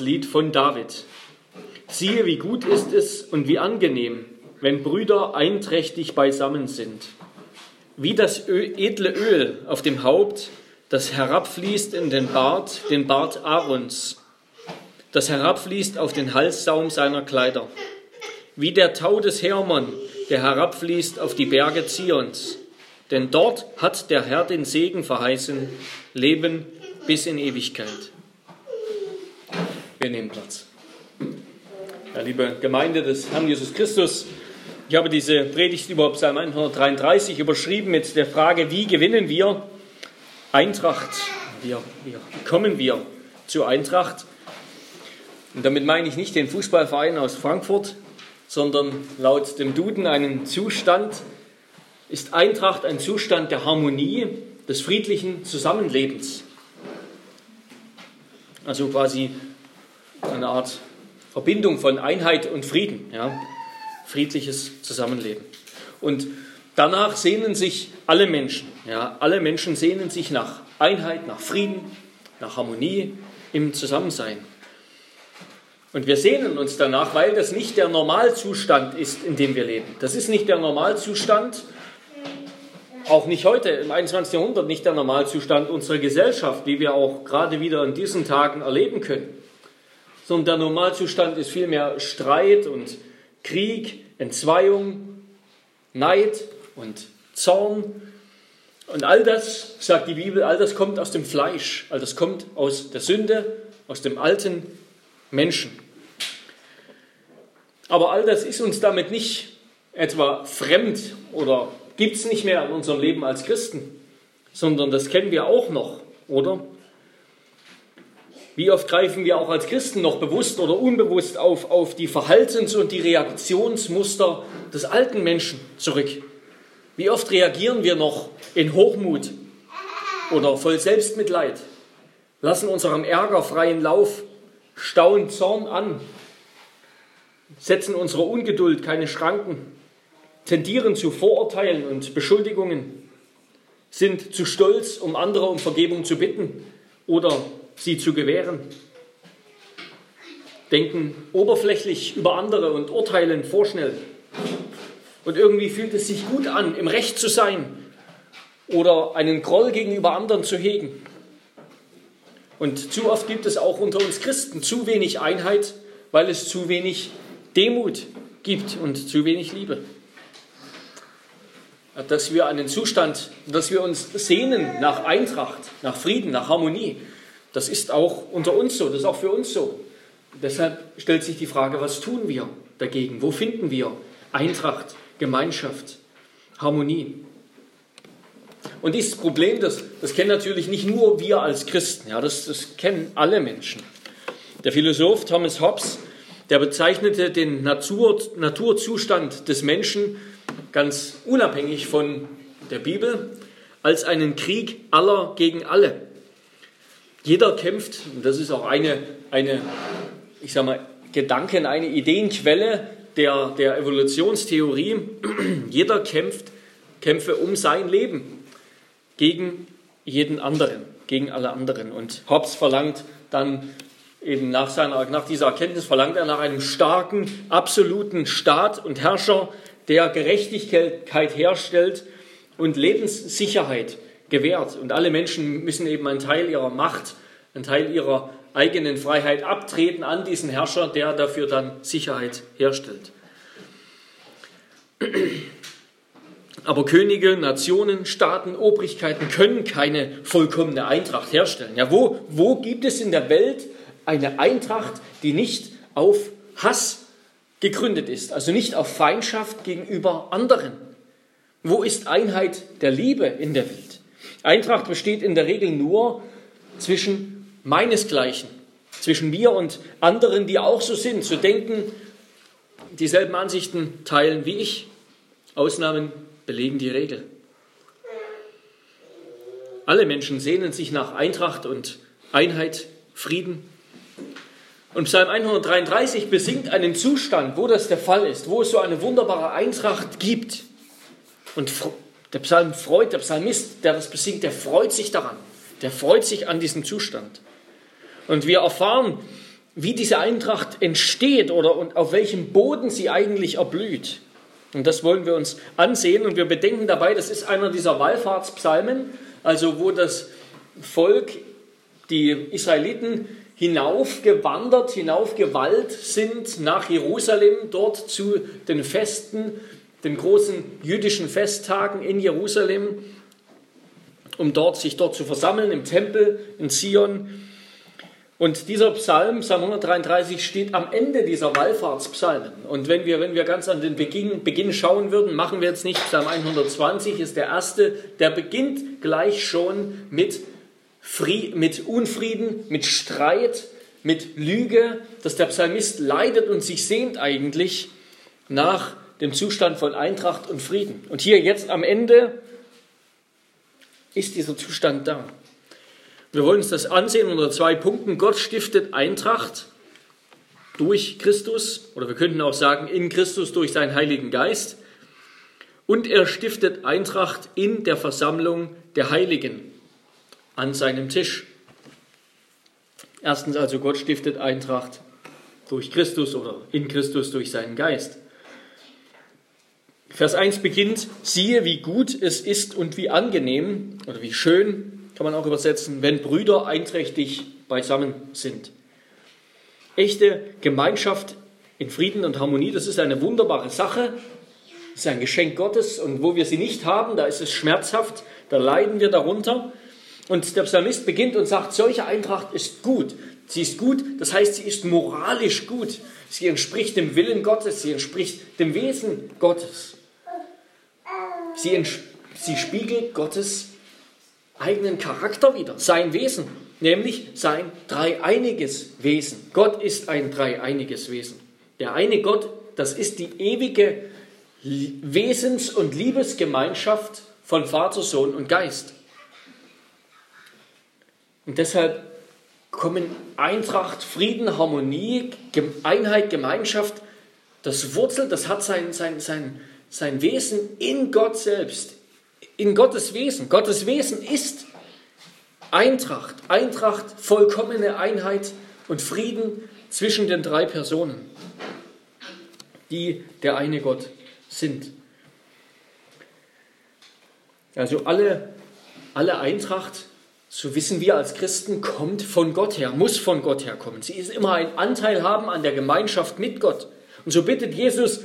Lied von David. Siehe, wie gut ist es und wie angenehm, wenn Brüder einträchtig beisammen sind. Wie das edle Öl auf dem Haupt, das herabfließt in den Bart, den Bart Aarons, das herabfließt auf den Halssaum seiner Kleider. Wie der Tau des Hermon, der herabfließt auf die Berge Zions. Denn dort hat der Herr den Segen verheißen, Leben bis in Ewigkeit. Wir nehmen Platz. Ja, liebe Gemeinde des Herrn Jesus Christus, ich habe diese Predigt über Psalm 133 überschrieben mit der Frage, wie gewinnen wir Eintracht? Wie, kommen wir zur Eintracht? Und damit meine ich nicht den Fußballverein aus Frankfurt, sondern laut dem Duden einen Zustand, ist Eintracht ein Zustand der Harmonie, des friedlichen Zusammenlebens. Also quasi eine Art Verbindung von Einheit und Frieden, ja? friedliches Zusammenleben. Und danach sehnen sich alle Menschen, ja? alle Menschen sehnen sich nach Einheit, nach Frieden, nach Harmonie im Zusammensein. Und wir sehnen uns danach, weil das nicht der Normalzustand ist, in dem wir leben. Das ist nicht der Normalzustand, auch nicht heute im 21. Jahrhundert, nicht der Normalzustand unserer Gesellschaft, wie wir auch gerade wieder in diesen Tagen erleben können sondern der Normalzustand ist vielmehr Streit und Krieg, Entzweiung, Neid und Zorn. Und all das, sagt die Bibel, all das kommt aus dem Fleisch, all das kommt aus der Sünde, aus dem alten Menschen. Aber all das ist uns damit nicht etwa fremd oder gibt es nicht mehr in unserem Leben als Christen, sondern das kennen wir auch noch, oder? Wie oft greifen wir auch als Christen noch bewusst oder unbewusst auf, auf die Verhaltens- und die Reaktionsmuster des alten Menschen zurück? Wie oft reagieren wir noch in Hochmut oder voll Selbstmitleid, lassen unserem Ärger freien Lauf, stauen Zorn an, setzen unserer Ungeduld keine Schranken, tendieren zu Vorurteilen und Beschuldigungen, sind zu stolz, um andere um Vergebung zu bitten oder sie zu gewähren. Denken oberflächlich über andere und urteilen vorschnell. Und irgendwie fühlt es sich gut an, im Recht zu sein oder einen Groll gegenüber anderen zu hegen. Und zu oft gibt es auch unter uns Christen zu wenig Einheit, weil es zu wenig Demut gibt und zu wenig Liebe. Dass wir einen Zustand, dass wir uns sehnen nach Eintracht, nach Frieden, nach Harmonie, das ist auch unter uns so, das ist auch für uns so. Deshalb stellt sich die Frage, was tun wir dagegen? Wo finden wir Eintracht, Gemeinschaft, Harmonie? Und dieses Problem, das, das kennen natürlich nicht nur wir als Christen, ja, das, das kennen alle Menschen. Der Philosoph Thomas Hobbes, der bezeichnete den Natur, Naturzustand des Menschen ganz unabhängig von der Bibel als einen Krieg aller gegen alle. Jeder kämpft, und das ist auch eine, eine ich sage mal, Gedanken, eine Ideenquelle der, der Evolutionstheorie. Jeder kämpft Kämpfe um sein Leben gegen jeden anderen, gegen alle anderen. Und Hobbes verlangt dann eben nach, seiner, nach dieser Erkenntnis, verlangt er nach einem starken, absoluten Staat und Herrscher, der Gerechtigkeit herstellt und Lebenssicherheit gewährt. Und alle Menschen müssen eben einen Teil ihrer Macht, einen Teil ihrer eigenen Freiheit abtreten an diesen Herrscher, der dafür dann Sicherheit herstellt. Aber Könige, Nationen, Staaten, Obrigkeiten können keine vollkommene Eintracht herstellen. Ja, wo, wo gibt es in der Welt eine Eintracht, die nicht auf Hass gegründet ist, also nicht auf Feindschaft gegenüber anderen? Wo ist Einheit der Liebe in der Welt? Eintracht besteht in der Regel nur zwischen meinesgleichen, zwischen mir und anderen, die auch so sind, so denken, dieselben Ansichten teilen wie ich. Ausnahmen belegen die Regel. Alle Menschen sehnen sich nach Eintracht und Einheit, Frieden. Und Psalm 133 besingt einen Zustand, wo das der Fall ist, wo es so eine wunderbare Eintracht gibt. Und der Psalm freut, der Psalmist, der das besingt, der freut sich daran. Der freut sich an diesem Zustand. Und wir erfahren wie diese Eintracht entsteht oder auf welchem Boden sie eigentlich erblüht. Und das wollen wir uns ansehen und wir bedenken dabei, das ist einer dieser Wallfahrtspsalmen, also wo das Volk, die Israeliten, hinaufgewandert, hinaufgewallt sind nach Jerusalem, dort zu den Festen, den großen jüdischen Festtagen in Jerusalem, um dort sich dort zu versammeln im Tempel in Zion. Und dieser Psalm, Psalm 133, steht am Ende dieser Wallfahrtspsalmen. Und wenn wir, wenn wir ganz an den Beginn, Beginn schauen würden, machen wir jetzt nicht. Psalm 120 ist der erste, der beginnt gleich schon mit, Fried, mit Unfrieden, mit Streit, mit Lüge, dass der Psalmist leidet und sich sehnt eigentlich nach dem Zustand von Eintracht und Frieden. Und hier jetzt am Ende ist dieser Zustand da. Wir wollen uns das ansehen unter zwei Punkten. Gott stiftet Eintracht durch Christus, oder wir könnten auch sagen, in Christus durch seinen Heiligen Geist. Und er stiftet Eintracht in der Versammlung der Heiligen an seinem Tisch. Erstens also, Gott stiftet Eintracht durch Christus oder in Christus durch seinen Geist. Vers 1 beginnt, siehe, wie gut es ist und wie angenehm oder wie schön kann man auch übersetzen, wenn Brüder einträchtig beisammen sind. Echte Gemeinschaft in Frieden und Harmonie, das ist eine wunderbare Sache, das ist ein Geschenk Gottes und wo wir sie nicht haben, da ist es schmerzhaft, da leiden wir darunter. Und der Psalmist beginnt und sagt, solche Eintracht ist gut. Sie ist gut, das heißt, sie ist moralisch gut. Sie entspricht dem Willen Gottes, sie entspricht dem Wesen Gottes. Sie, sie spiegelt Gottes eigenen Charakter wieder, sein Wesen, nämlich sein dreieiniges Wesen. Gott ist ein dreieiniges Wesen. Der eine Gott, das ist die ewige Wesens- und Liebesgemeinschaft von Vater, Sohn und Geist. Und deshalb kommen Eintracht, Frieden, Harmonie, Einheit, Gemeinschaft, das Wurzel, das hat sein, sein, sein, sein Wesen in Gott selbst, in Gottes Wesen. Gottes Wesen ist Eintracht, Eintracht, vollkommene Einheit und Frieden zwischen den drei Personen, die der eine Gott sind. Also alle, alle Eintracht, so wissen wir als Christen, kommt von Gott her, muss von Gott herkommen. Sie ist immer ein Anteil haben an der Gemeinschaft mit Gott. Und so bittet Jesus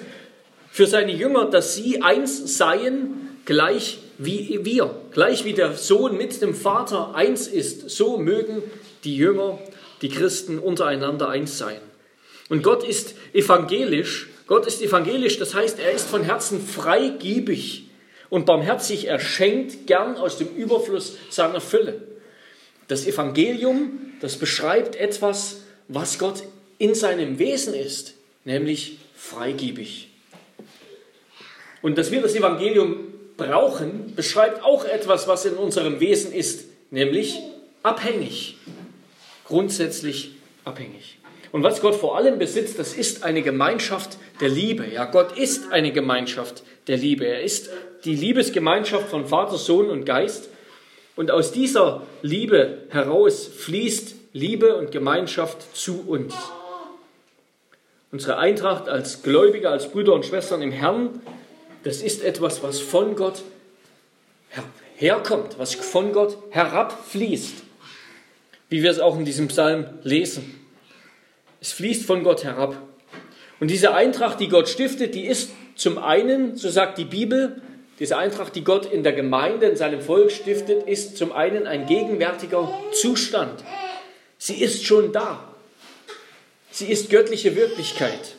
für seine Jünger, dass sie eins seien, gleich wie wir, gleich wie der Sohn mit dem Vater eins ist, so mögen die Jünger, die Christen untereinander eins sein. Und Gott ist evangelisch. Gott ist evangelisch, das heißt, er ist von Herzen freigebig und barmherzig. Er schenkt gern aus dem Überfluss seiner Fülle. Das Evangelium, das beschreibt etwas, was Gott in seinem Wesen ist, nämlich freigebig. Und dass wir das Evangelium brauchen, beschreibt auch etwas, was in unserem Wesen ist, nämlich abhängig. Grundsätzlich abhängig. Und was Gott vor allem besitzt, das ist eine Gemeinschaft der Liebe. Ja, Gott ist eine Gemeinschaft der Liebe. Er ist die Liebesgemeinschaft von Vater, Sohn und Geist. Und aus dieser Liebe heraus fließt Liebe und Gemeinschaft zu uns. Unsere Eintracht als Gläubige, als Brüder und Schwestern im Herrn das ist etwas, was von Gott herkommt, was von Gott herabfließt, wie wir es auch in diesem Psalm lesen. Es fließt von Gott herab. Und diese Eintracht, die Gott stiftet, die ist zum einen, so sagt die Bibel, diese Eintracht, die Gott in der Gemeinde, in seinem Volk stiftet, ist zum einen ein gegenwärtiger Zustand. Sie ist schon da. Sie ist göttliche Wirklichkeit.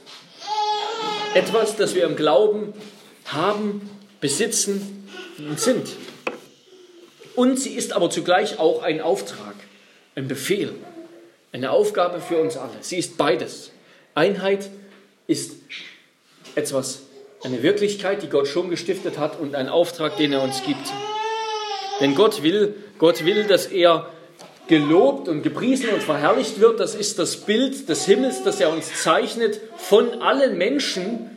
Etwas, das wir im Glauben haben, besitzen und sind. Und sie ist aber zugleich auch ein Auftrag, ein Befehl, eine Aufgabe für uns alle. Sie ist beides. Einheit ist etwas, eine Wirklichkeit, die Gott schon gestiftet hat und ein Auftrag, den er uns gibt. Denn Gott will, Gott will, dass er gelobt und gepriesen und verherrlicht wird. Das ist das Bild des Himmels, das er uns zeichnet von allen Menschen,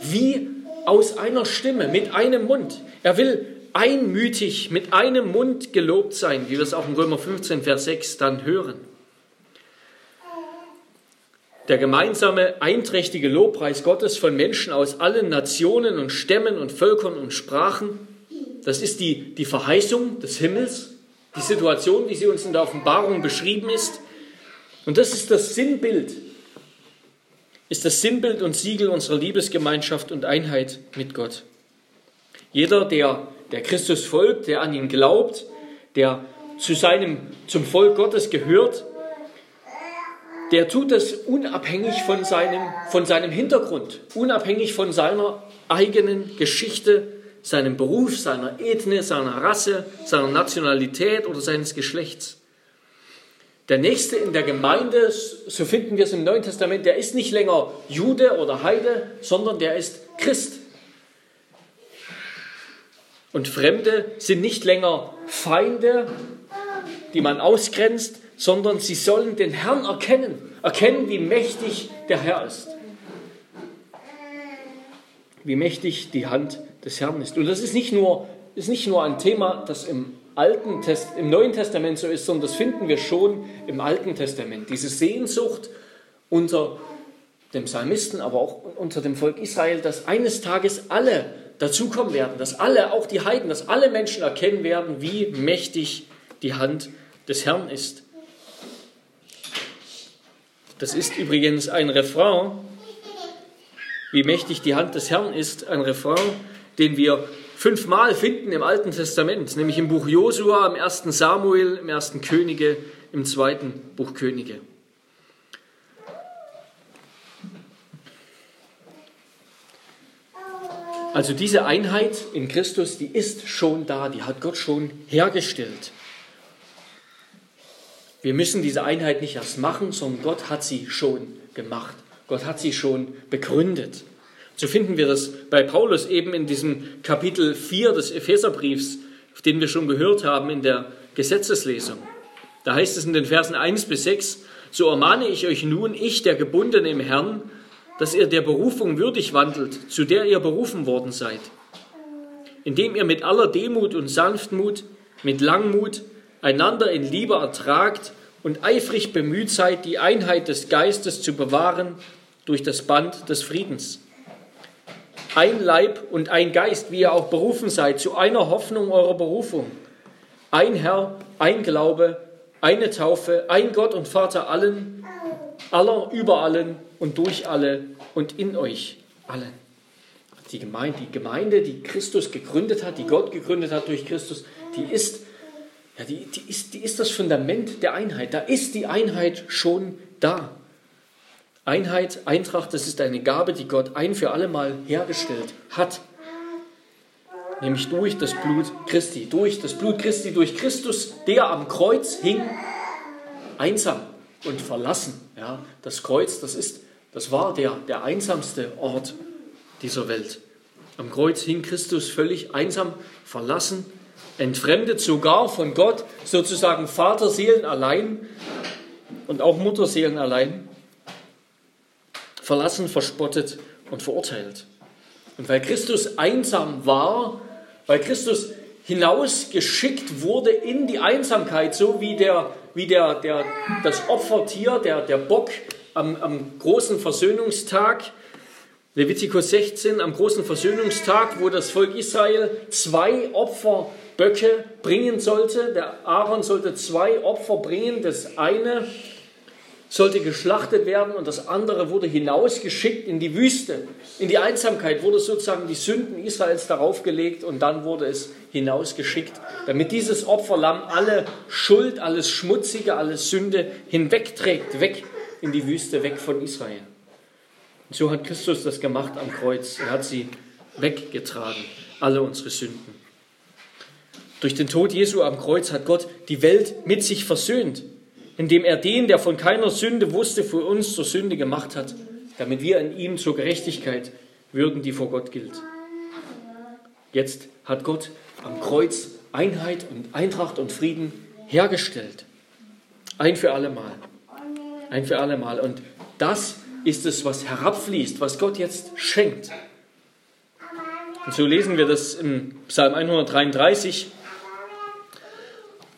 wie aus einer Stimme, mit einem Mund. Er will einmütig mit einem Mund gelobt sein, wie wir es auch in Römer 15, Vers 6 dann hören. der gemeinsame, einträchtige Lobpreis Gottes von Menschen aus allen Nationen und Stämmen und Völkern und Sprachen. Das ist die, die Verheißung des Himmels, die Situation, wie sie uns in der Offenbarung beschrieben ist. Und das ist das Sinnbild, ist das Sinnbild und Siegel unserer Liebesgemeinschaft und Einheit mit Gott. Jeder, der, der Christus folgt, der an ihn glaubt, der zu seinem, zum Volk Gottes gehört, der tut das unabhängig von seinem, von seinem Hintergrund, unabhängig von seiner eigenen Geschichte, seinem Beruf, seiner Ethnie, seiner Rasse, seiner Nationalität oder seines Geschlechts. Der Nächste in der Gemeinde, so finden wir es im Neuen Testament, der ist nicht länger Jude oder Heide, sondern der ist Christ. Und Fremde sind nicht länger Feinde, die man ausgrenzt, sondern sie sollen den Herrn erkennen, erkennen, wie mächtig der Herr ist. Wie mächtig die Hand des Herrn ist. Und das ist nicht nur, ist nicht nur ein Thema, das im, Alten Test, im Neuen Testament so ist, sondern das finden wir schon im Alten Testament. Diese Sehnsucht unter dem Psalmisten, aber auch unter dem Volk Israel, dass eines Tages alle dazukommen werden, dass alle, auch die Heiden, dass alle Menschen erkennen werden, wie mächtig die Hand des Herrn ist. Das ist übrigens ein Refrain, wie mächtig die Hand des Herrn ist, ein Refrain, den wir fünfmal finden im Alten Testament, nämlich im Buch Josua, im ersten Samuel, im ersten Könige, im zweiten Buch Könige. Also diese Einheit in Christus, die ist schon da, die hat Gott schon hergestellt. Wir müssen diese Einheit nicht erst machen, sondern Gott hat sie schon gemacht. Gott hat sie schon begründet. So finden wir das bei Paulus eben in diesem Kapitel 4 des Epheserbriefs, den wir schon gehört haben in der Gesetzeslesung. Da heißt es in den Versen 1 bis 6, so ermahne ich euch nun, ich, der Gebundene im Herrn, dass ihr der Berufung würdig wandelt, zu der ihr berufen worden seid, indem ihr mit aller Demut und Sanftmut, mit Langmut, einander in Liebe ertragt und eifrig bemüht seid, die Einheit des Geistes zu bewahren durch das Band des Friedens. Ein Leib und ein Geist, wie ihr auch berufen seid, zu einer Hoffnung eurer Berufung. Ein Herr, ein Glaube, eine Taufe, ein Gott und Vater allen, aller, über allen und durch alle und in euch allen. Die Gemeinde, die Gemeinde, die Christus gegründet hat, die Gott gegründet hat durch Christus, die ist ja, die, die, ist, die ist das Fundament der Einheit. Da ist die Einheit schon da. Einheit, Eintracht, das ist eine Gabe, die Gott ein für alle Mal hergestellt hat. Nämlich durch das Blut Christi. Durch das Blut Christi, durch Christus, der am Kreuz hing, einsam und verlassen. Ja, das Kreuz, das, ist, das war der, der einsamste Ort dieser Welt. Am Kreuz hing Christus völlig einsam, verlassen entfremdet sogar von Gott, sozusagen Vaterseelen allein und auch Mutterseelen allein, verlassen, verspottet und verurteilt. Und weil Christus einsam war, weil Christus hinausgeschickt wurde in die Einsamkeit, so wie, der, wie der, der, das Opfertier, der, der Bock am, am großen Versöhnungstag, Levitikus 16, am großen Versöhnungstag, wo das Volk Israel zwei Opfer Böcke bringen sollte. Der Aaron sollte zwei Opfer bringen. Das eine sollte geschlachtet werden und das andere wurde hinausgeschickt in die Wüste, in die Einsamkeit, wurde sozusagen die Sünden Israels darauf gelegt und dann wurde es hinausgeschickt, damit dieses Opferlamm alle Schuld, alles Schmutzige, alles Sünde hinwegträgt, weg in die Wüste, weg von Israel. Und so hat Christus das gemacht am Kreuz. Er hat sie weggetragen, alle unsere Sünden. Durch den Tod Jesu am Kreuz hat Gott die Welt mit sich versöhnt, indem er den, der von keiner Sünde wusste, für uns zur Sünde gemacht hat, damit wir in ihm zur Gerechtigkeit würden, die vor Gott gilt. Jetzt hat Gott am Kreuz Einheit und Eintracht und Frieden hergestellt. Ein für alle Mal. Ein für alle Mal. Und das ist es, was herabfließt, was Gott jetzt schenkt. Und so lesen wir das im Psalm 133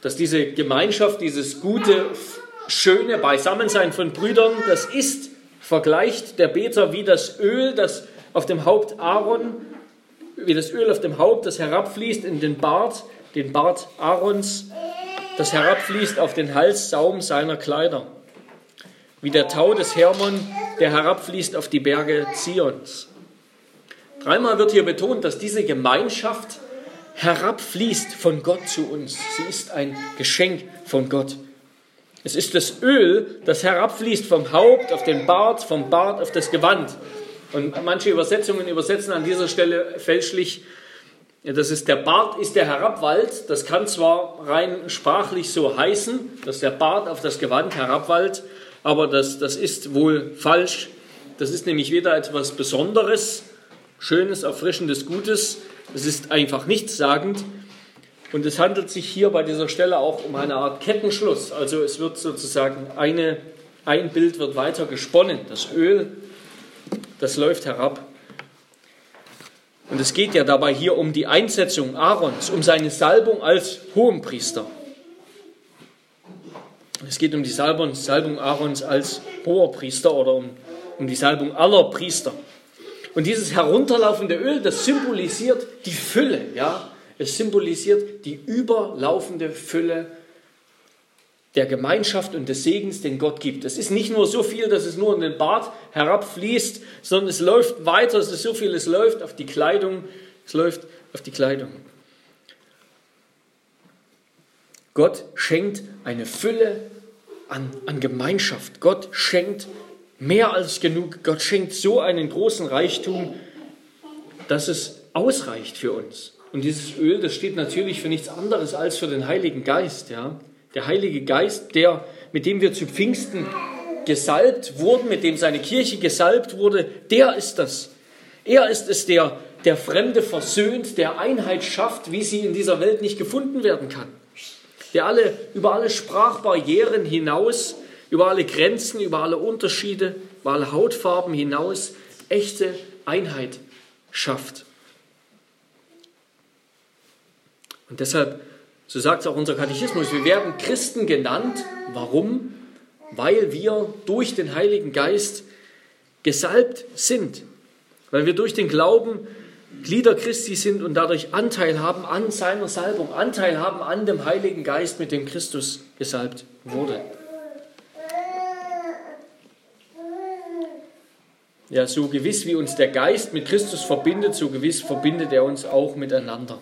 dass diese Gemeinschaft, dieses gute, schöne Beisammensein von Brüdern, das ist vergleicht der Beter wie das Öl, das auf dem Haupt Aaron, wie das Öl auf dem Haupt, das herabfließt in den Bart, den Bart Aarons, das herabfließt auf den Halssaum seiner Kleider. Wie der Tau des Hermon, der herabfließt auf die Berge Zions. Dreimal wird hier betont, dass diese Gemeinschaft herabfließt von Gott zu uns. Sie ist ein Geschenk von Gott. Es ist das Öl, das herabfließt vom Haupt auf den Bart, vom Bart auf das Gewand. Und manche Übersetzungen übersetzen an dieser Stelle fälschlich, das ist der Bart ist der herabwallt. Das kann zwar rein sprachlich so heißen, dass der Bart auf das Gewand herabwallt, aber das, das ist wohl falsch. Das ist nämlich weder etwas Besonderes, Schönes, Erfrischendes, Gutes. Es ist einfach nichtssagend. Und es handelt sich hier bei dieser Stelle auch um eine Art Kettenschluss. Also es wird sozusagen eine, ein Bild wird weiter gesponnen. Das Öl, das läuft herab. Und es geht ja dabei hier um die Einsetzung Aarons, um seine Salbung als Hohenpriester. Es geht um die Salbung, Salbung Aarons als Hoherpriester oder um, um die Salbung aller Priester. Und dieses herunterlaufende Öl, das symbolisiert die Fülle, ja, es symbolisiert die überlaufende Fülle der Gemeinschaft und des Segens, den Gott gibt. Es ist nicht nur so viel, dass es nur in den Bart herabfließt, sondern es läuft weiter, es ist so viel, es läuft auf die Kleidung, es läuft auf die Kleidung. Gott schenkt eine Fülle an, an Gemeinschaft. Gott schenkt mehr als genug. Gott schenkt so einen großen Reichtum, dass es ausreicht für uns. Und dieses Öl, das steht natürlich für nichts anderes als für den Heiligen Geist. Ja? Der Heilige Geist, der, mit dem wir zu Pfingsten gesalbt wurden, mit dem seine Kirche gesalbt wurde, der ist das. Er ist es, der, der Fremde versöhnt, der Einheit schafft, wie sie in dieser Welt nicht gefunden werden kann. Der alle, über alle Sprachbarrieren hinaus, über alle Grenzen, über alle Unterschiede, über alle Hautfarben hinaus echte Einheit schafft. Und deshalb, so sagt es auch unser Katechismus, wir werden Christen genannt. Warum? Weil wir durch den Heiligen Geist gesalbt sind. Weil wir durch den Glauben Glieder Christi sind und dadurch Anteil haben an seiner Salbung, Anteil haben an dem Heiligen Geist, mit dem Christus gesalbt wurde. Ja, so gewiss wie uns der Geist mit Christus verbindet, so gewiss verbindet er uns auch miteinander.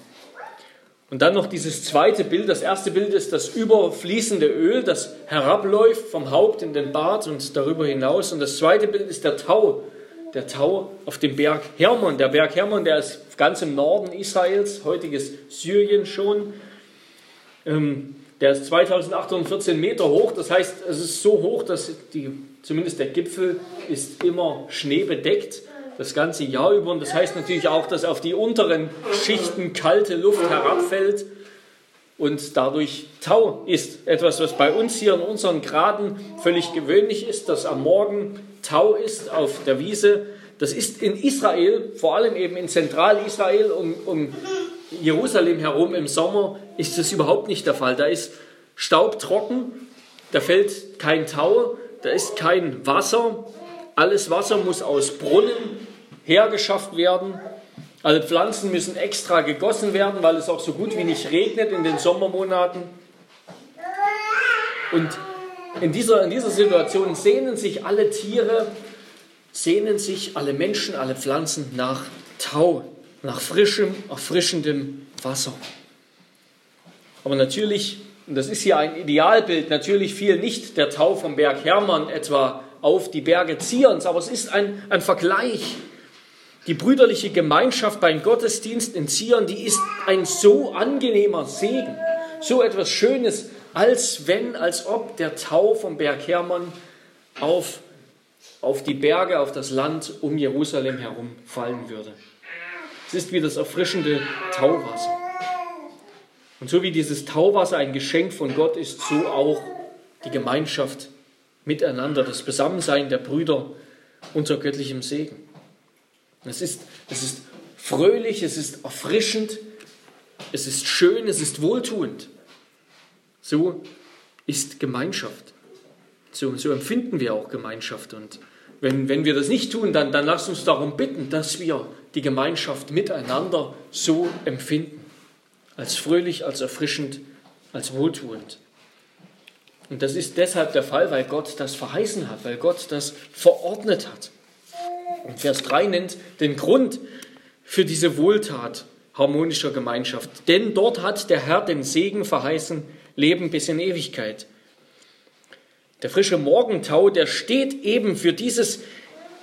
Und dann noch dieses zweite Bild. Das erste Bild ist das überfließende Öl, das herabläuft vom Haupt in den Bart und darüber hinaus. Und das zweite Bild ist der Tau, der Tau auf dem Berg Hermon. Der Berg Hermon, der ist ganz im Norden Israels, heutiges Syrien schon. Ähm, der ist 2814 Meter hoch. Das heißt, es ist so hoch, dass die, zumindest der Gipfel ist immer schneebedeckt das ganze Jahr über. Und das heißt natürlich auch, dass auf die unteren Schichten kalte Luft herabfällt und dadurch Tau ist. Etwas, was bei uns hier in unseren Graden völlig gewöhnlich ist, dass am Morgen Tau ist auf der Wiese. Das ist in Israel, vor allem eben in Zentralisrael um, um Jerusalem herum im Sommer, ist das überhaupt nicht der Fall. Da ist Staub trocken, da fällt kein Tau, da ist kein Wasser. Alles Wasser muss aus Brunnen hergeschafft werden. Alle Pflanzen müssen extra gegossen werden, weil es auch so gut wie nicht regnet in den Sommermonaten. Und in dieser, in dieser Situation sehnen sich alle Tiere, sehnen sich alle Menschen, alle Pflanzen nach Tau, nach frischem, erfrischendem Wasser. Aber natürlich, und das ist hier ein Idealbild, natürlich fiel nicht der Tau vom Berg Hermann etwa auf die Berge Zions, aber es ist ein, ein Vergleich die brüderliche Gemeinschaft beim Gottesdienst in Zion, die ist ein so angenehmer Segen, so etwas Schönes, als wenn, als ob der Tau vom Berg Hermon auf, auf die Berge, auf das Land um Jerusalem herum fallen würde. Es ist wie das erfrischende Tauwasser. Und so wie dieses Tauwasser ein Geschenk von Gott ist, so auch die Gemeinschaft miteinander, das Besammensein der Brüder unter göttlichem Segen. Es ist, es ist fröhlich, es ist erfrischend, es ist schön, es ist wohltuend. So ist Gemeinschaft. So, so empfinden wir auch Gemeinschaft. Und wenn, wenn wir das nicht tun, dann, dann lasst uns darum bitten, dass wir die Gemeinschaft miteinander so empfinden. Als fröhlich, als erfrischend, als wohltuend. Und das ist deshalb der Fall, weil Gott das verheißen hat, weil Gott das verordnet hat. Und Vers 3 nennt den Grund für diese Wohltat harmonischer Gemeinschaft. Denn dort hat der Herr den Segen verheißen, Leben bis in Ewigkeit. Der frische Morgentau, der steht eben für dieses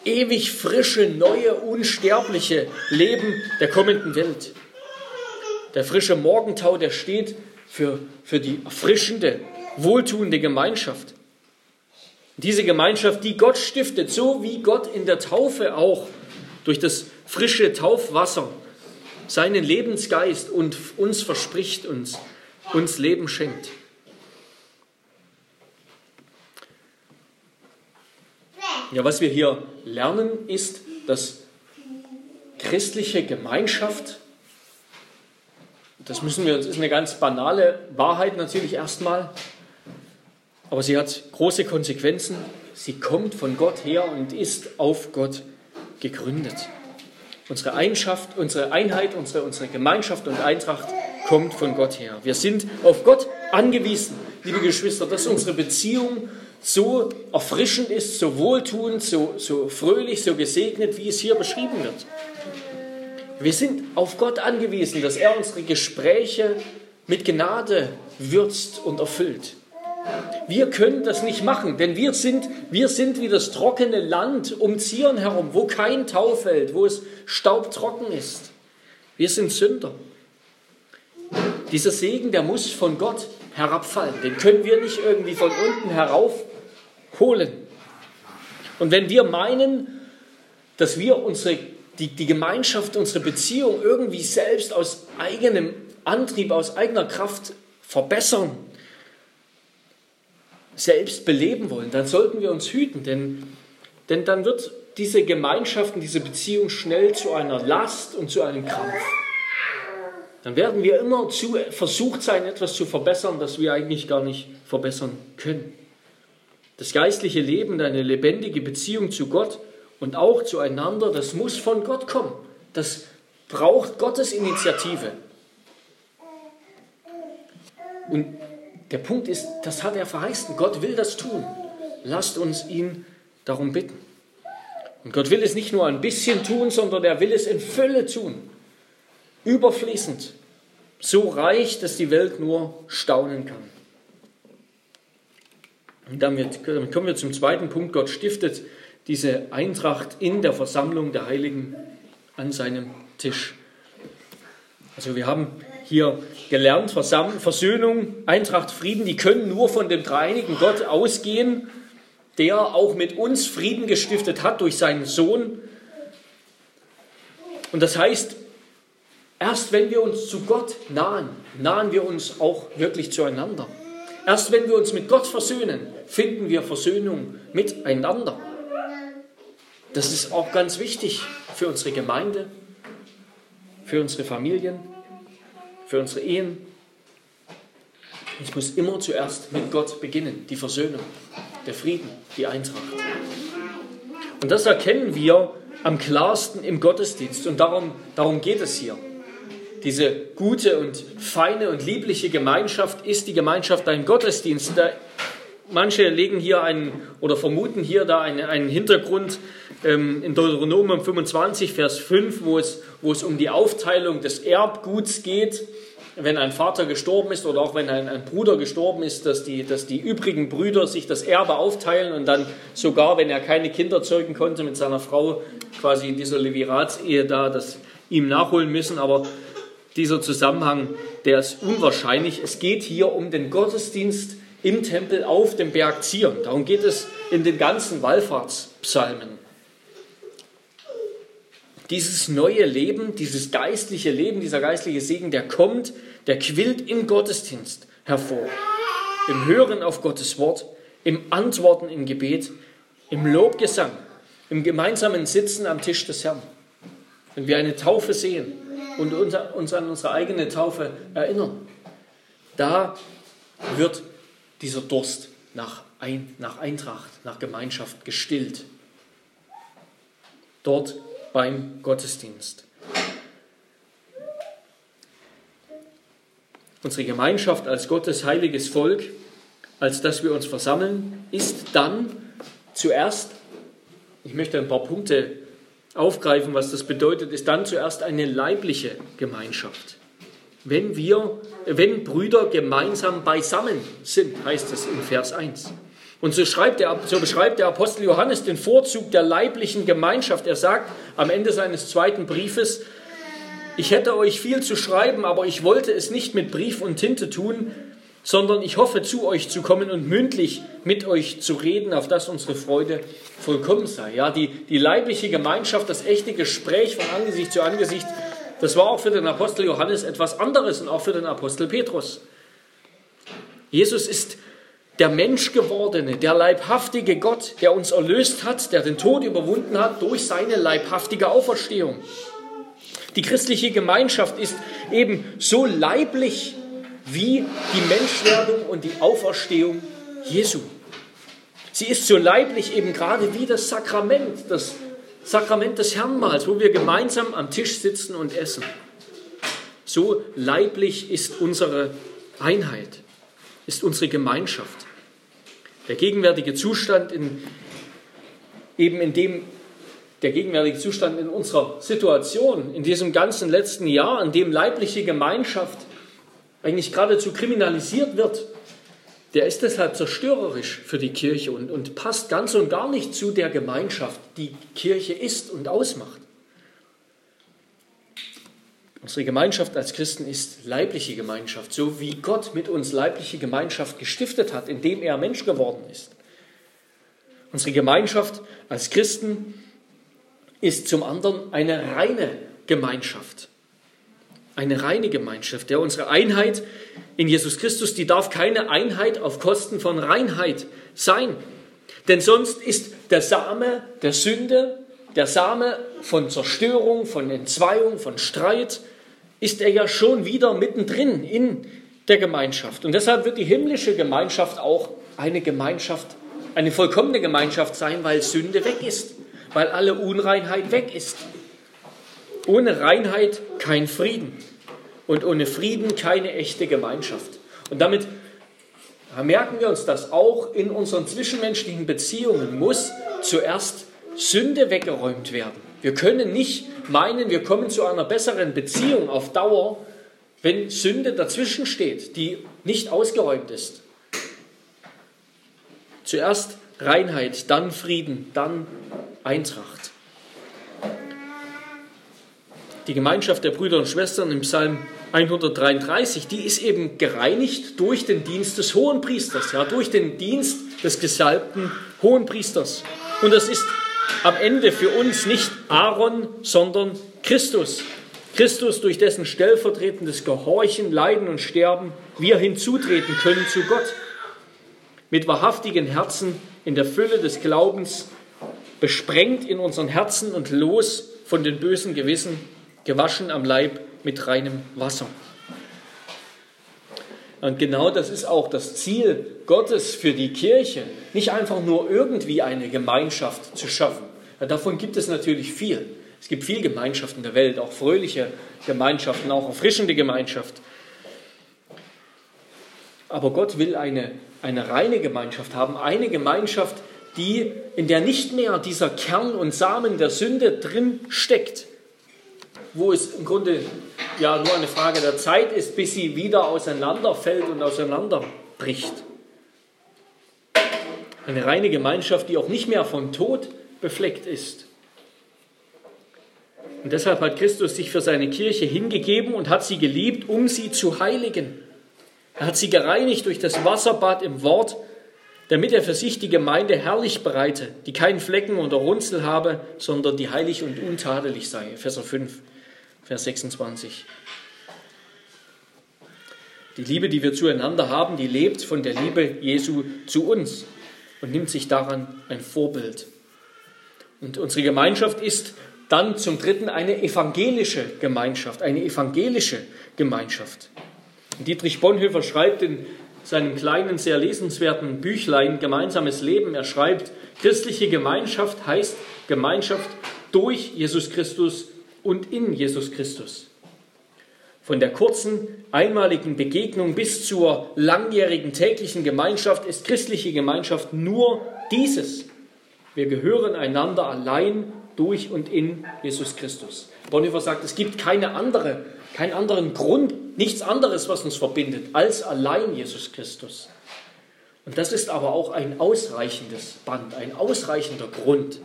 ewig frische, neue, unsterbliche Leben der kommenden Welt. Der frische Morgentau, der steht für, für die erfrischende, wohltuende Gemeinschaft. Diese Gemeinschaft, die Gott stiftet, so wie Gott in der Taufe auch durch das frische Taufwasser seinen Lebensgeist und uns verspricht, uns, uns Leben schenkt. Ja, was wir hier lernen, ist, dass christliche Gemeinschaft, das müssen wir uns, ist eine ganz banale Wahrheit natürlich erstmal, aber sie hat große Konsequenzen. Sie kommt von Gott her und ist auf Gott gegründet. Unsere Einschaft, unsere Einheit, unsere, unsere Gemeinschaft und Eintracht kommt von Gott her. Wir sind auf Gott angewiesen, liebe Geschwister, dass unsere Beziehung so erfrischend ist, so wohltuend, so, so fröhlich, so gesegnet, wie es hier beschrieben wird. Wir sind auf Gott angewiesen, dass er unsere Gespräche mit Gnade würzt und erfüllt. Wir können das nicht machen, denn wir sind, wir sind wie das trockene Land um Zion herum, wo kein Tau fällt, wo es staubtrocken ist. Wir sind Sünder. Dieser Segen, der muss von Gott herabfallen. Den können wir nicht irgendwie von unten heraufholen. Und wenn wir meinen, dass wir unsere, die, die Gemeinschaft, unsere Beziehung irgendwie selbst aus eigenem Antrieb, aus eigener Kraft verbessern, selbst beleben wollen, dann sollten wir uns hüten, denn, denn dann wird diese Gemeinschaft und diese Beziehung schnell zu einer Last und zu einem Krampf. Dann werden wir immer zu versucht sein, etwas zu verbessern, das wir eigentlich gar nicht verbessern können. Das geistliche Leben, eine lebendige Beziehung zu Gott und auch zueinander, das muss von Gott kommen. Das braucht Gottes Initiative. Und der Punkt ist, das hat er verheißen. Gott will das tun. Lasst uns ihn darum bitten. Und Gott will es nicht nur ein bisschen tun, sondern er will es in Fülle tun. Überfließend. So reich, dass die Welt nur staunen kann. Und damit kommen wir zum zweiten Punkt. Gott stiftet diese Eintracht in der Versammlung der Heiligen an seinem Tisch. Also wir haben hier gelernt, Versöhnung, Eintracht, Frieden, die können nur von dem dreinigen Gott ausgehen, der auch mit uns Frieden gestiftet hat durch seinen Sohn. Und das heißt, erst wenn wir uns zu Gott nahen, nahen wir uns auch wirklich zueinander. Erst wenn wir uns mit Gott versöhnen, finden wir Versöhnung miteinander. Das ist auch ganz wichtig für unsere Gemeinde, für unsere Familien, für unsere Ehen. Es muss immer zuerst mit Gott beginnen, die Versöhnung, der Frieden, die Eintracht. Und das erkennen wir am klarsten im Gottesdienst. Und darum, darum geht es hier. Diese gute und feine und liebliche Gemeinschaft ist die Gemeinschaft dein Gottesdienst. Da, manche legen hier einen oder vermuten hier da einen, einen Hintergrund ähm, in Deuteronomium 25, Vers 5, wo es, wo es um die Aufteilung des Erbguts geht wenn ein Vater gestorben ist oder auch wenn ein, ein, Bruder gestorben ist, dass die, dass die übrigen Brüder sich das Erbe aufteilen und dann sogar, wenn er keine Kinder zeugen konnte, mit seiner Frau quasi in dieser Leviratsehe da das ihm nachholen müssen. Aber dieser Zusammenhang, der ist unwahrscheinlich. Es geht hier um den Gottesdienst im Tempel auf dem Berg Zion. Darum geht es in den ganzen Wallfahrtspsalmen. Dieses neue Leben, dieses geistliche Leben, dieser geistliche Segen, der kommt der quillt im Gottesdienst hervor. Im Hören auf Gottes Wort, im Antworten im Gebet, im Lobgesang, im gemeinsamen Sitzen am Tisch des Herrn. Wenn wir eine Taufe sehen und uns an unsere eigene Taufe erinnern, da wird dieser Durst nach, Ein, nach Eintracht, nach Gemeinschaft gestillt. dort beim Gottesdienst. Unsere Gemeinschaft als Gottes heiliges Volk, als dass wir uns versammeln, ist dann zuerst, ich möchte ein paar Punkte aufgreifen, was das bedeutet, ist dann zuerst eine leibliche Gemeinschaft. Wenn wir, wenn Brüder gemeinsam beisammen sind, heißt es in Vers 1. Und so, der, so beschreibt der Apostel Johannes den Vorzug der leiblichen Gemeinschaft. Er sagt am Ende seines zweiten Briefes, ich hätte euch viel zu schreiben, aber ich wollte es nicht mit Brief und Tinte tun, sondern ich hoffe, zu euch zu kommen und mündlich mit euch zu reden, auf dass unsere Freude vollkommen sei. Ja, die, die leibliche Gemeinschaft, das echte Gespräch von Angesicht zu Angesicht, das war auch für den Apostel Johannes etwas anderes und auch für den Apostel Petrus. Jesus ist der Menschgewordene, der leibhaftige Gott, der uns erlöst hat, der den Tod überwunden hat durch seine leibhaftige Auferstehung. Die christliche Gemeinschaft ist eben so leiblich wie die Menschwerdung und die Auferstehung Jesu. Sie ist so leiblich eben gerade wie das Sakrament, das Sakrament des Herrnmahls, wo wir gemeinsam am Tisch sitzen und essen. So leiblich ist unsere Einheit, ist unsere Gemeinschaft. Der gegenwärtige Zustand, in, eben in dem der gegenwärtige Zustand in unserer Situation, in diesem ganzen letzten Jahr, in dem leibliche Gemeinschaft eigentlich geradezu kriminalisiert wird, der ist deshalb zerstörerisch für die Kirche und, und passt ganz und gar nicht zu der Gemeinschaft, die Kirche ist und ausmacht. Unsere Gemeinschaft als Christen ist leibliche Gemeinschaft, so wie Gott mit uns leibliche Gemeinschaft gestiftet hat, indem er Mensch geworden ist. Unsere Gemeinschaft als Christen ist zum anderen eine reine Gemeinschaft. Eine reine Gemeinschaft. Der unsere Einheit in Jesus Christus, die darf keine Einheit auf Kosten von Reinheit sein. Denn sonst ist der Same der Sünde, der Same von Zerstörung, von Entzweiung, von Streit, ist er ja schon wieder mittendrin in der Gemeinschaft. Und deshalb wird die himmlische Gemeinschaft auch eine Gemeinschaft, eine vollkommene Gemeinschaft sein, weil Sünde weg ist, weil alle Unreinheit weg ist. Ohne Reinheit kein Frieden und ohne Frieden keine echte Gemeinschaft. Und damit merken wir uns das auch in unseren zwischenmenschlichen Beziehungen muss zuerst Sünde weggeräumt werden. Wir können nicht meinen, wir kommen zu einer besseren Beziehung auf Dauer, wenn Sünde dazwischen steht, die nicht ausgeräumt ist. Zuerst Reinheit, dann Frieden, dann Eintracht. Die Gemeinschaft der Brüder und Schwestern im Psalm 133, die ist eben gereinigt durch den Dienst des Hohenpriesters, ja, durch den Dienst des gesalbten Hohenpriesters. Und das ist am Ende für uns nicht Aaron, sondern Christus. Christus, durch dessen stellvertretendes Gehorchen, Leiden und Sterben wir hinzutreten können zu Gott. Mit wahrhaftigen Herzen in der Fülle des Glaubens, besprengt in unseren Herzen und los von den bösen Gewissen, gewaschen am Leib mit reinem Wasser. Und genau das ist auch das Ziel Gottes für die Kirche, nicht einfach nur irgendwie eine Gemeinschaft zu schaffen. Davon gibt es natürlich viel. Es gibt viel Gemeinschaft in der Welt, auch fröhliche Gemeinschaften, auch erfrischende Gemeinschaft. Aber Gott will eine, eine reine Gemeinschaft haben, eine Gemeinschaft, die, in der nicht mehr dieser Kern und Samen der Sünde drin steckt, wo es im Grunde ja nur eine Frage der Zeit ist, bis sie wieder auseinanderfällt und auseinanderbricht. Eine reine Gemeinschaft, die auch nicht mehr vom Tod befleckt ist. Und deshalb hat Christus sich für seine Kirche hingegeben und hat sie geliebt, um sie zu heiligen. Er hat sie gereinigt durch das Wasserbad im Wort, damit er für sich die Gemeinde herrlich bereite, die keinen Flecken oder Runzel habe, sondern die heilig und untadelig sei. Epheser 5. Vers 26. Die Liebe, die wir zueinander haben, die lebt von der Liebe Jesu zu uns und nimmt sich daran ein Vorbild. Und unsere Gemeinschaft ist dann zum Dritten eine evangelische Gemeinschaft, eine evangelische Gemeinschaft. Dietrich Bonhoeffer schreibt in seinem kleinen, sehr lesenswerten Büchlein Gemeinsames Leben, er schreibt, christliche Gemeinschaft heißt Gemeinschaft durch Jesus Christus und in Jesus Christus. Von der kurzen, einmaligen Begegnung bis zur langjährigen täglichen Gemeinschaft ist christliche Gemeinschaft nur dieses. Wir gehören einander allein durch und in Jesus Christus. Bonhoeffer sagt, es gibt keine andere, keinen anderen Grund, nichts anderes, was uns verbindet, als allein Jesus Christus. Und das ist aber auch ein ausreichendes Band, ein ausreichender Grund.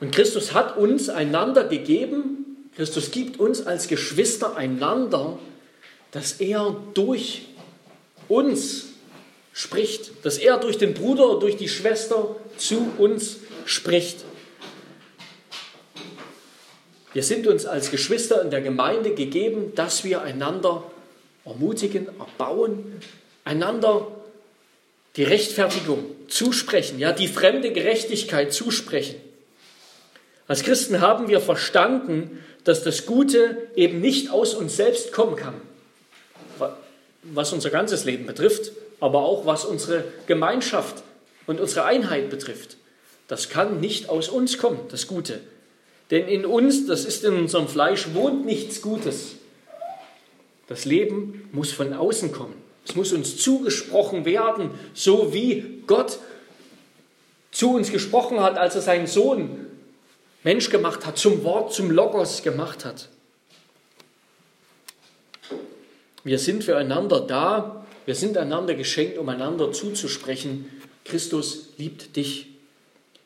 Und Christus hat uns einander gegeben, Christus gibt uns als Geschwister einander, dass er durch uns spricht, dass er durch den Bruder, durch die Schwester zu uns spricht. Wir sind uns als Geschwister in der Gemeinde gegeben, dass wir einander ermutigen, erbauen, einander die Rechtfertigung zusprechen, ja, die fremde Gerechtigkeit zusprechen. Als Christen haben wir verstanden, dass das Gute eben nicht aus uns selbst kommen kann, was unser ganzes Leben betrifft, aber auch was unsere Gemeinschaft und unsere Einheit betrifft. Das kann nicht aus uns kommen, das Gute. Denn in uns, das ist in unserem Fleisch, wohnt nichts Gutes. Das Leben muss von außen kommen. Es muss uns zugesprochen werden, so wie Gott zu uns gesprochen hat, als er seinen Sohn Mensch gemacht hat, zum Wort, zum Logos gemacht hat. Wir sind füreinander da, wir sind einander geschenkt, um einander zuzusprechen. Christus liebt dich.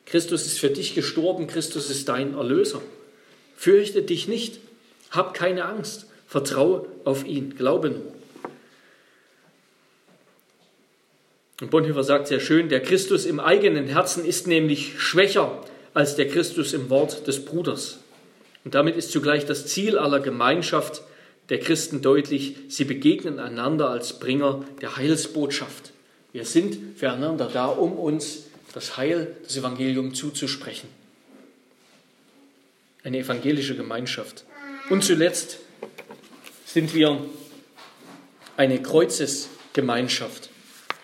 Christus ist für dich gestorben, Christus ist dein Erlöser. Fürchte dich nicht, hab keine Angst, vertraue auf ihn, glaube nur. Und Bonhoeffer sagt sehr schön, der Christus im eigenen Herzen ist nämlich schwächer als der Christus im Wort des Bruders. Und damit ist zugleich das Ziel aller Gemeinschaft der Christen deutlich, sie begegnen einander als Bringer der Heilsbotschaft. Wir sind füreinander da, um uns das Heil, das Evangelium zuzusprechen. Eine evangelische Gemeinschaft. Und zuletzt sind wir eine Kreuzesgemeinschaft.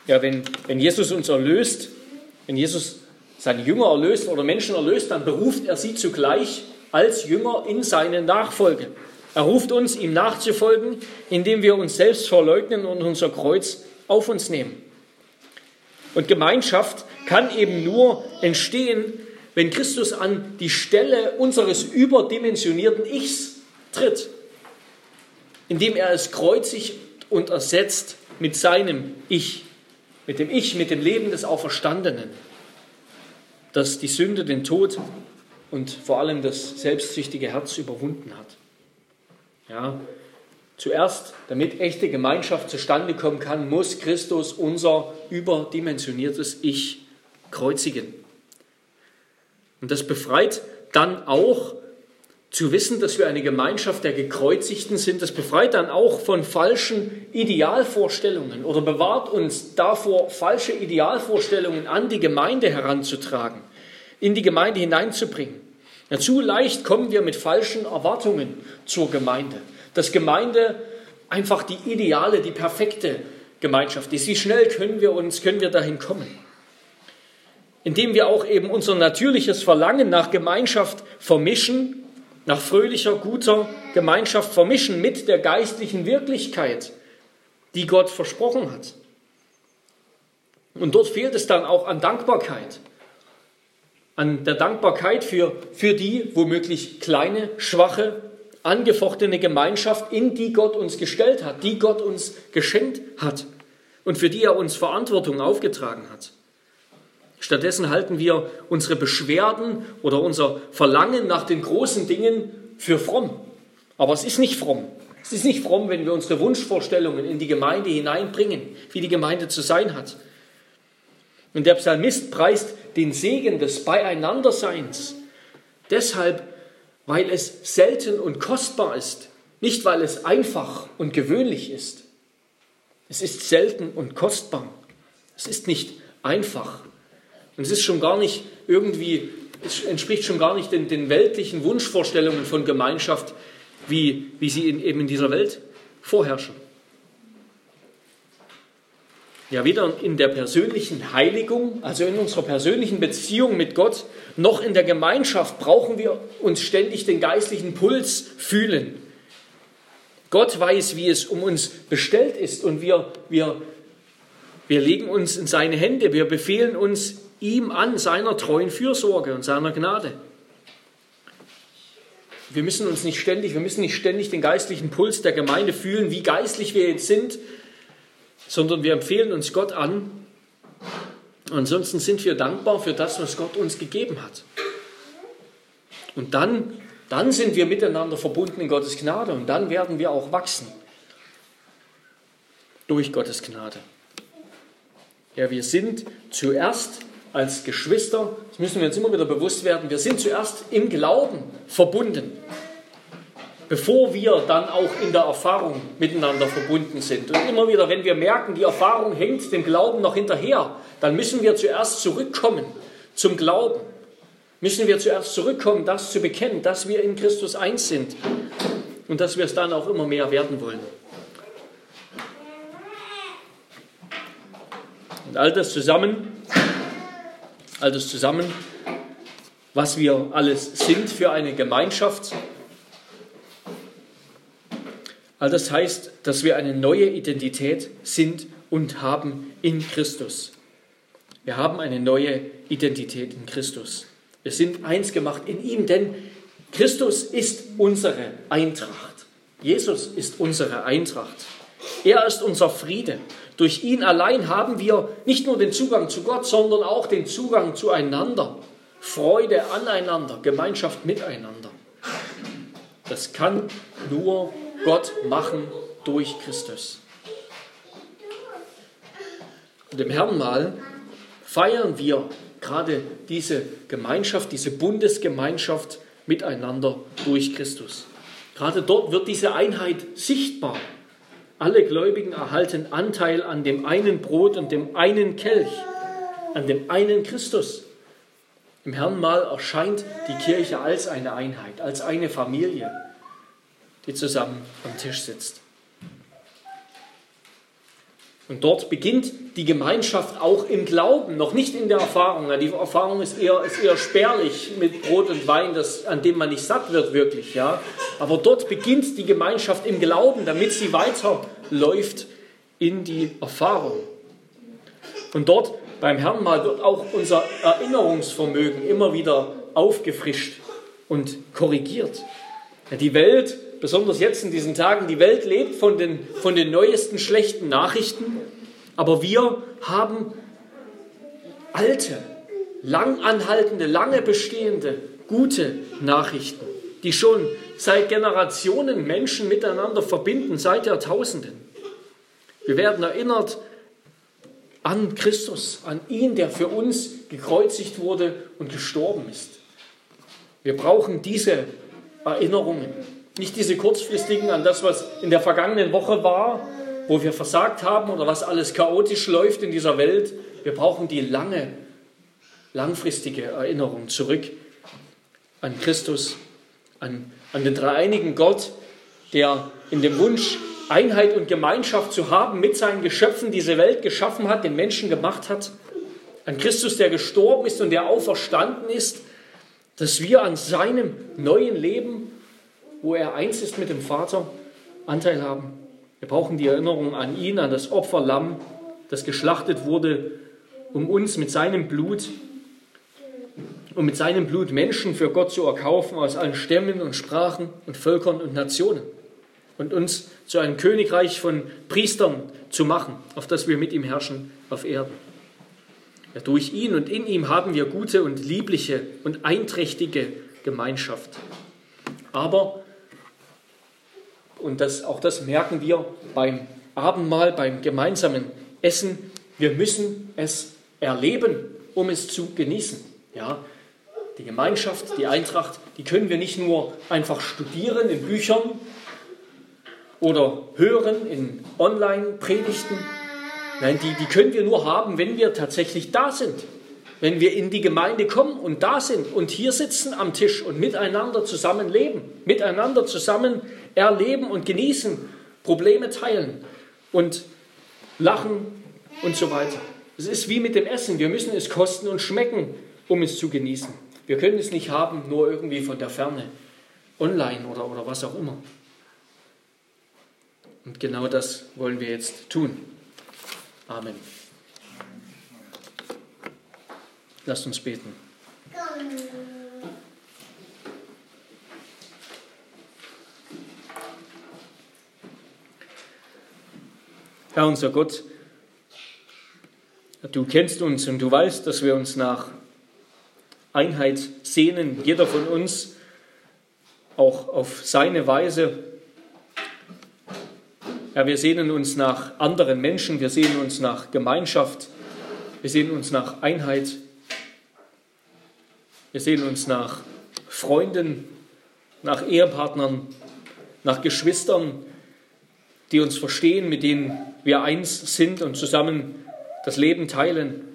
Ja, wenn, wenn Jesus uns erlöst, wenn Jesus seine Jünger erlöst oder Menschen erlöst, dann beruft er sie zugleich als Jünger in seine Nachfolge. Er ruft uns, ihm nachzufolgen, indem wir uns selbst verleugnen und unser Kreuz auf uns nehmen. Und Gemeinschaft kann eben nur entstehen, wenn Christus an die Stelle unseres überdimensionierten Ichs tritt, indem er es kreuzigt und ersetzt mit seinem Ich mit dem Ich, mit dem Leben des Auferstandenen, das die Sünde, den Tod und vor allem das selbstsüchtige Herz überwunden hat. Ja, zuerst, damit echte Gemeinschaft zustande kommen kann, muss Christus unser überdimensioniertes Ich kreuzigen. Und das befreit dann auch zu wissen, dass wir eine Gemeinschaft der Gekreuzigten sind, das befreit dann auch von falschen Idealvorstellungen oder bewahrt uns davor, falsche Idealvorstellungen an die Gemeinde heranzutragen, in die Gemeinde hineinzubringen. Ja, zu leicht kommen wir mit falschen Erwartungen zur Gemeinde, dass Gemeinde einfach die ideale, die perfekte Gemeinschaft ist. Wie schnell können wir uns, können wir dahin kommen? Indem wir auch eben unser natürliches Verlangen nach Gemeinschaft vermischen nach fröhlicher, guter Gemeinschaft vermischen mit der geistlichen Wirklichkeit, die Gott versprochen hat. Und dort fehlt es dann auch an Dankbarkeit. An der Dankbarkeit für, für die womöglich kleine, schwache, angefochtene Gemeinschaft, in die Gott uns gestellt hat, die Gott uns geschenkt hat und für die er uns Verantwortung aufgetragen hat. Stattdessen halten wir unsere Beschwerden oder unser Verlangen nach den großen Dingen für fromm. Aber es ist nicht fromm. Es ist nicht fromm, wenn wir unsere Wunschvorstellungen in die Gemeinde hineinbringen, wie die Gemeinde zu sein hat. Und der Psalmist preist den Segen des Beieinanderseins deshalb, weil es selten und kostbar ist, nicht weil es einfach und gewöhnlich ist. Es ist selten und kostbar. Es ist nicht einfach. Und es ist schon gar nicht irgendwie, es entspricht schon gar nicht den, den weltlichen Wunschvorstellungen von Gemeinschaft, wie, wie sie in, eben in dieser Welt vorherrschen. Ja, weder in der persönlichen Heiligung, also in unserer persönlichen Beziehung mit Gott, noch in der Gemeinschaft brauchen wir uns ständig den geistlichen Puls fühlen. Gott weiß, wie es um uns bestellt ist und wir, wir, wir legen uns in seine Hände, wir befehlen uns ihm an seiner treuen Fürsorge und seiner Gnade. Wir müssen uns nicht ständig, wir müssen nicht ständig den geistlichen Puls der Gemeinde fühlen, wie geistlich wir jetzt sind, sondern wir empfehlen uns Gott an. Ansonsten sind wir dankbar für das, was Gott uns gegeben hat. Und dann, dann sind wir miteinander verbunden in Gottes Gnade und dann werden wir auch wachsen durch Gottes Gnade. Ja, wir sind zuerst als Geschwister, das müssen wir uns immer wieder bewusst werden, wir sind zuerst im Glauben verbunden bevor wir dann auch in der Erfahrung miteinander verbunden sind. Und immer wieder, wenn wir merken, die Erfahrung hängt dem Glauben noch hinterher, dann müssen wir zuerst zurückkommen zum Glauben. Müssen wir zuerst zurückkommen, das zu bekennen, dass wir in Christus eins sind und dass wir es dann auch immer mehr werden wollen. Und all das zusammen, all das zusammen, was wir alles sind für eine Gemeinschaft, All das heißt, dass wir eine neue Identität sind und haben in Christus. Wir haben eine neue Identität in Christus. Wir sind eins gemacht in ihm, denn Christus ist unsere Eintracht. Jesus ist unsere Eintracht. Er ist unser Friede. Durch ihn allein haben wir nicht nur den Zugang zu Gott, sondern auch den Zugang zueinander. Freude aneinander, Gemeinschaft miteinander. Das kann nur Gott machen durch Christus. Und im Herrenmahl feiern wir gerade diese Gemeinschaft, diese Bundesgemeinschaft miteinander durch Christus. Gerade dort wird diese Einheit sichtbar. Alle Gläubigen erhalten Anteil an dem einen Brot und dem einen Kelch, an dem einen Christus. Im Herrenmahl erscheint die Kirche als eine Einheit, als eine Familie die zusammen am Tisch sitzt. Und dort beginnt die Gemeinschaft auch im Glauben, noch nicht in der Erfahrung. Die Erfahrung ist eher, ist eher spärlich mit Brot und Wein, das, an dem man nicht satt wird wirklich. Ja? Aber dort beginnt die Gemeinschaft im Glauben, damit sie weiterläuft in die Erfahrung. Und dort beim Herrn mal wird auch unser Erinnerungsvermögen immer wieder aufgefrischt und korrigiert. Die Welt besonders jetzt in diesen Tagen, die Welt lebt von den, von den neuesten schlechten Nachrichten, aber wir haben alte, langanhaltende, lange bestehende, gute Nachrichten, die schon seit Generationen Menschen miteinander verbinden, seit Jahrtausenden. Wir werden erinnert an Christus, an ihn, der für uns gekreuzigt wurde und gestorben ist. Wir brauchen diese Erinnerungen. Nicht diese kurzfristigen an das, was in der vergangenen Woche war, wo wir versagt haben oder was alles chaotisch läuft in dieser Welt. Wir brauchen die lange, langfristige Erinnerung zurück an Christus, an, an den dreieinigen Gott, der in dem Wunsch, Einheit und Gemeinschaft zu haben mit seinen Geschöpfen, diese Welt geschaffen hat, den Menschen gemacht hat, an Christus, der gestorben ist und der auferstanden ist, dass wir an seinem neuen Leben wo er eins ist mit dem Vater, Anteil haben. Wir brauchen die Erinnerung an ihn, an das Opferlamm, das geschlachtet wurde, um uns mit seinem Blut, um mit seinem Blut Menschen für Gott zu erkaufen aus allen Stämmen und Sprachen und Völkern und Nationen und uns zu einem Königreich von Priestern zu machen, auf das wir mit ihm herrschen auf Erden. Ja, durch ihn und in ihm haben wir gute und liebliche und einträchtige Gemeinschaft. Aber und das, auch das merken wir beim Abendmahl, beim gemeinsamen Essen. Wir müssen es erleben, um es zu genießen. Ja, die Gemeinschaft, die Eintracht, die können wir nicht nur einfach studieren in Büchern oder hören in Online-Predigten. Nein, die, die können wir nur haben, wenn wir tatsächlich da sind. Wenn wir in die Gemeinde kommen und da sind und hier sitzen am Tisch und miteinander zusammen leben, miteinander zusammen erleben und genießen, Probleme teilen und lachen und so weiter. Es ist wie mit dem Essen. Wir müssen es kosten und schmecken, um es zu genießen. Wir können es nicht haben, nur irgendwie von der Ferne, online oder, oder was auch immer. Und genau das wollen wir jetzt tun. Amen. Lasst uns beten. Herr unser Gott, du kennst uns und du weißt, dass wir uns nach Einheit sehnen, jeder von uns auch auf seine Weise. Ja, wir sehnen uns nach anderen Menschen, wir sehnen uns nach Gemeinschaft, wir sehnen uns nach Einheit, wir sehnen uns nach Freunden, nach Ehepartnern, nach Geschwistern, die uns verstehen, mit denen wir eins sind und zusammen das Leben teilen.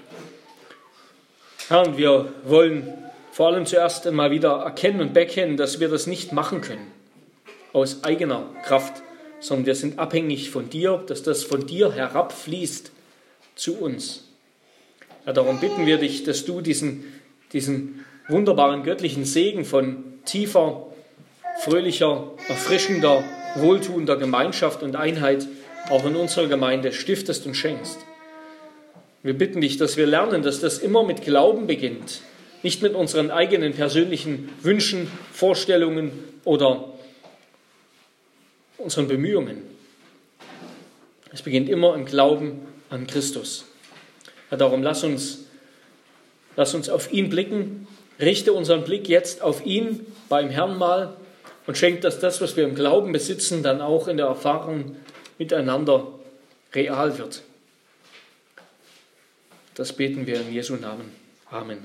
Herr, und wir wollen vor allem zuerst einmal wieder erkennen und bekennen, dass wir das nicht machen können aus eigener Kraft, sondern wir sind abhängig von dir, dass das von dir herabfließt zu uns. Ja, darum bitten wir dich, dass du diesen, diesen wunderbaren göttlichen Segen von tiefer, fröhlicher, erfrischender, wohltuender Gemeinschaft und Einheit auch in unserer Gemeinde stiftest und schenkst. Wir bitten dich, dass wir lernen, dass das immer mit Glauben beginnt, nicht mit unseren eigenen persönlichen Wünschen, Vorstellungen oder unseren Bemühungen. Es beginnt immer im Glauben an Christus. Ja, darum lass uns, lass uns auf ihn blicken, richte unseren Blick jetzt auf ihn beim Herrn mal und schenkt, dass das, was wir im Glauben besitzen, dann auch in der Erfahrung miteinander real wird. Das beten wir in Jesu Namen. Amen.